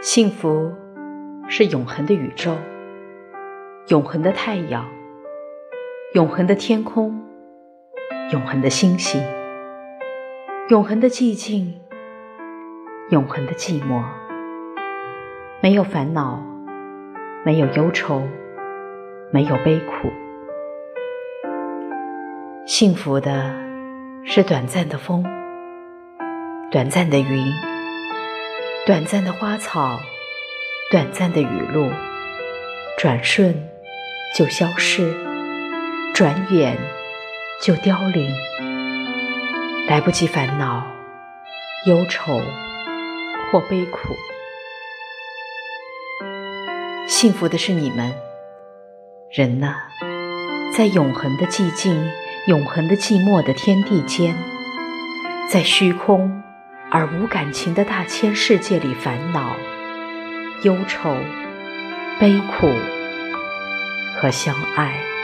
幸福是永恒的宇宙，永恒的太阳，永恒的天空，永恒的星星，永恒的寂静，永恒的寂寞。没有烦恼，没有忧愁，没有悲苦。幸福的是短暂的风，短暂的云。短暂的花草，短暂的雨露，转瞬就消逝，转眼就凋零，来不及烦恼、忧愁或悲苦。幸福的是你们，人呐，在永恒的寂静、永恒的寂寞的天地间，在虚空。而无感情的大千世界里，烦恼、忧愁、悲苦和相爱。